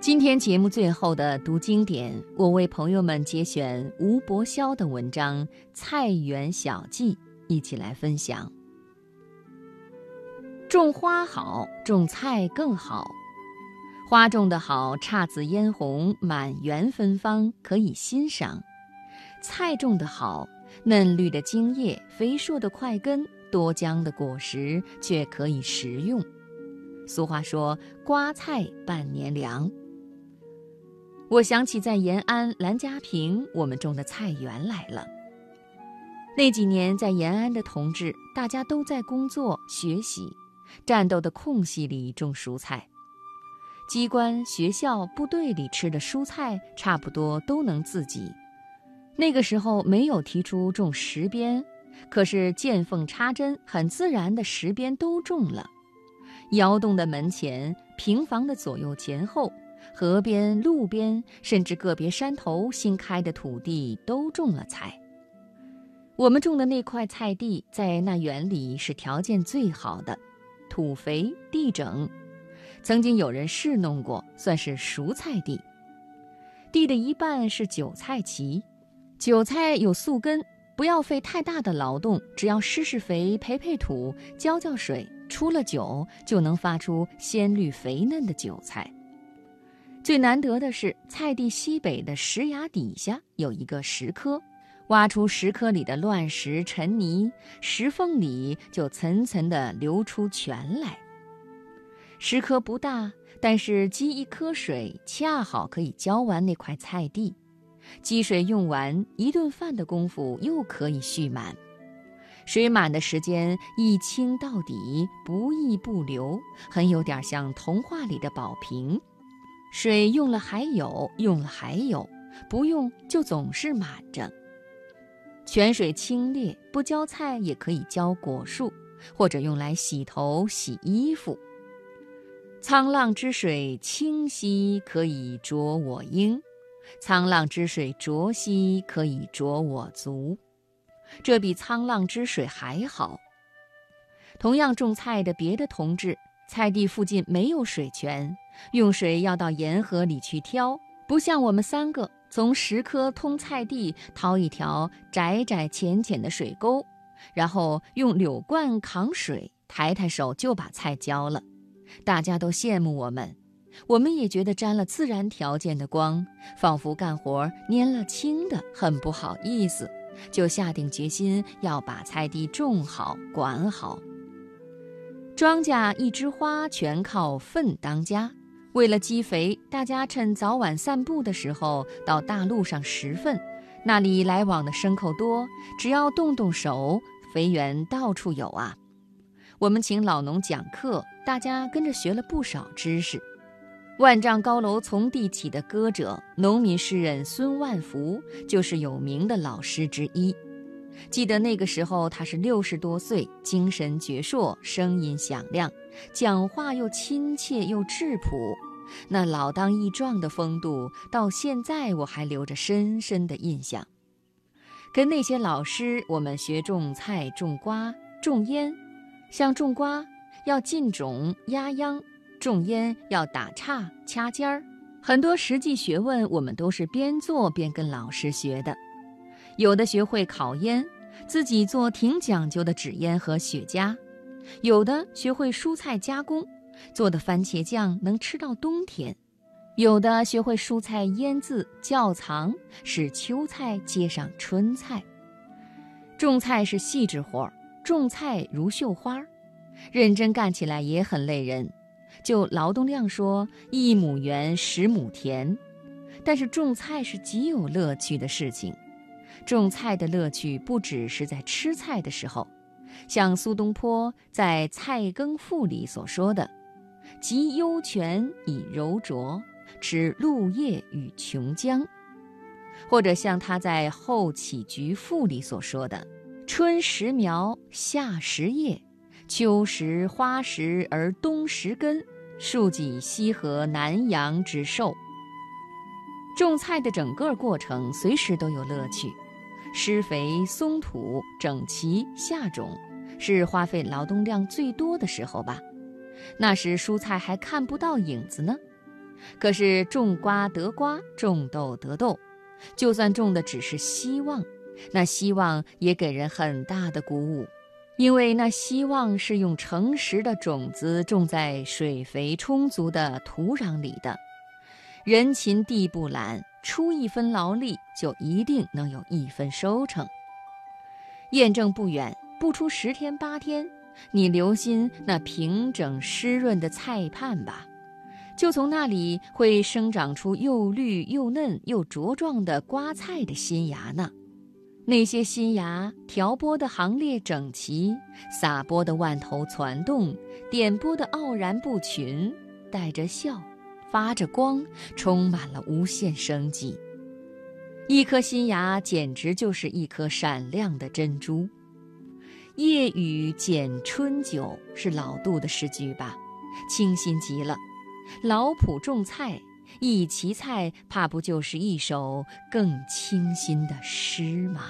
今天节目最后的读经典，我为朋友们节选吴伯霄的文章《菜园小记》，一起来分享。种花好，种菜更好。花种得好，姹紫嫣红，满园芬芳，可以欣赏；菜种得好，嫩绿的茎叶，肥硕的块根，多浆的果实，却可以食用。俗话说：“瓜菜半年粮。”我想起在延安兰家坪，我们种的菜园来了。那几年在延安的同志，大家都在工作学习，战斗的空隙里种蔬菜。机关、学校、部队里吃的蔬菜，差不多都能自给。那个时候没有提出种石边，可是见缝插针，很自然的石边都种了。窑洞的门前，平房的左右前后。河边、路边，甚至个别山头新开的土地都种了菜。我们种的那块菜地，在那园里是条件最好的，土肥地整。曾经有人试弄过，算是熟菜地。地的一半是韭菜畦，韭菜有宿根，不要费太大的劳动，只要施施肥、培培土、浇浇水，出了韭就能发出鲜绿肥嫩的韭菜。最难得的是，菜地西北的石崖底下有一个石坑，挖出石坑里的乱石尘泥，石缝里就层层地流出泉来。石坑不大，但是积一颗水，恰好可以浇完那块菜地。积水用完，一顿饭的功夫又可以蓄满。水满的时间一清到底，不溢不流，很有点像童话里的宝瓶。水用了还有，用了还有，不用就总是满着。泉水清冽，不浇菜也可以浇果树，或者用来洗头、洗衣服。沧浪之水清兮，可以濯我缨；沧浪之水浊兮，可以濯我足。这比沧浪之水还好。同样种菜的别的同志。菜地附近没有水泉，用水要到沿河里去挑，不像我们三个从石棵通菜地掏一条窄窄浅浅的水沟，然后用柳罐扛水，抬抬手就把菜浇了。大家都羡慕我们，我们也觉得沾了自然条件的光，仿佛干活拈了青的，很不好意思，就下定决心要把菜地种好、管好。庄稼一枝花，全靠粪当家。为了积肥，大家趁早晚散步的时候到大路上拾粪。那里来往的牲口多，只要动动手，肥源到处有啊。我们请老农讲课，大家跟着学了不少知识。万丈高楼从地起的歌者，农民诗人孙万福就是有名的老师之一。记得那个时候，他是六十多岁，精神矍铄，声音响亮，讲话又亲切又质朴，那老当益壮的风度，到现在我还留着深深的印象。跟那些老师，我们学种菜、种瓜、种烟，像种瓜要进种、压秧，种烟要打岔、掐尖儿，很多实际学问，我们都是边做边跟老师学的。有的学会烤烟，自己做挺讲究的纸烟和雪茄；有的学会蔬菜加工，做的番茄酱能吃到冬天；有的学会蔬菜腌渍窖藏，使秋菜接上春菜。种菜是细致活儿，种菜如绣花，认真干起来也很累人。就劳动量说，一亩园十亩田，但是种菜是极有乐趣的事情。种菜的乐趣不只是在吃菜的时候，像苏东坡在《菜羹赋》里所说的“集幽泉以柔浊，持露叶与琼浆”，或者像他在《后起菊赋》里所说的“春食苗，夏食叶，秋食花时而冬食根，庶几西河南阳之寿”。种菜的整个过程，随时都有乐趣。施肥、松土、整齐、下种，是花费劳动量最多的时候吧？那时蔬菜还看不到影子呢。可是种瓜得瓜，种豆得豆，就算种的只是希望，那希望也给人很大的鼓舞，因为那希望是用诚实的种子种在水肥充足的土壤里的。人勤地不懒，出一分劳力就一定能有一分收成。验证不远，不出十天八天，你留心那平整湿润的菜畔吧。就从那里会生长出又绿又嫩又茁壮的瓜菜的新芽呢。那些新芽调拨的行列整齐，撒播的万头攒动，点播的傲然不群，带着笑，发着光，充满了无限生机。一颗新芽简直就是一颗闪亮的珍珠。夜雨剪春酒是老杜的诗句吧？清新极了。老圃种菜，一畦菜，怕不就是一首更清新的诗吗？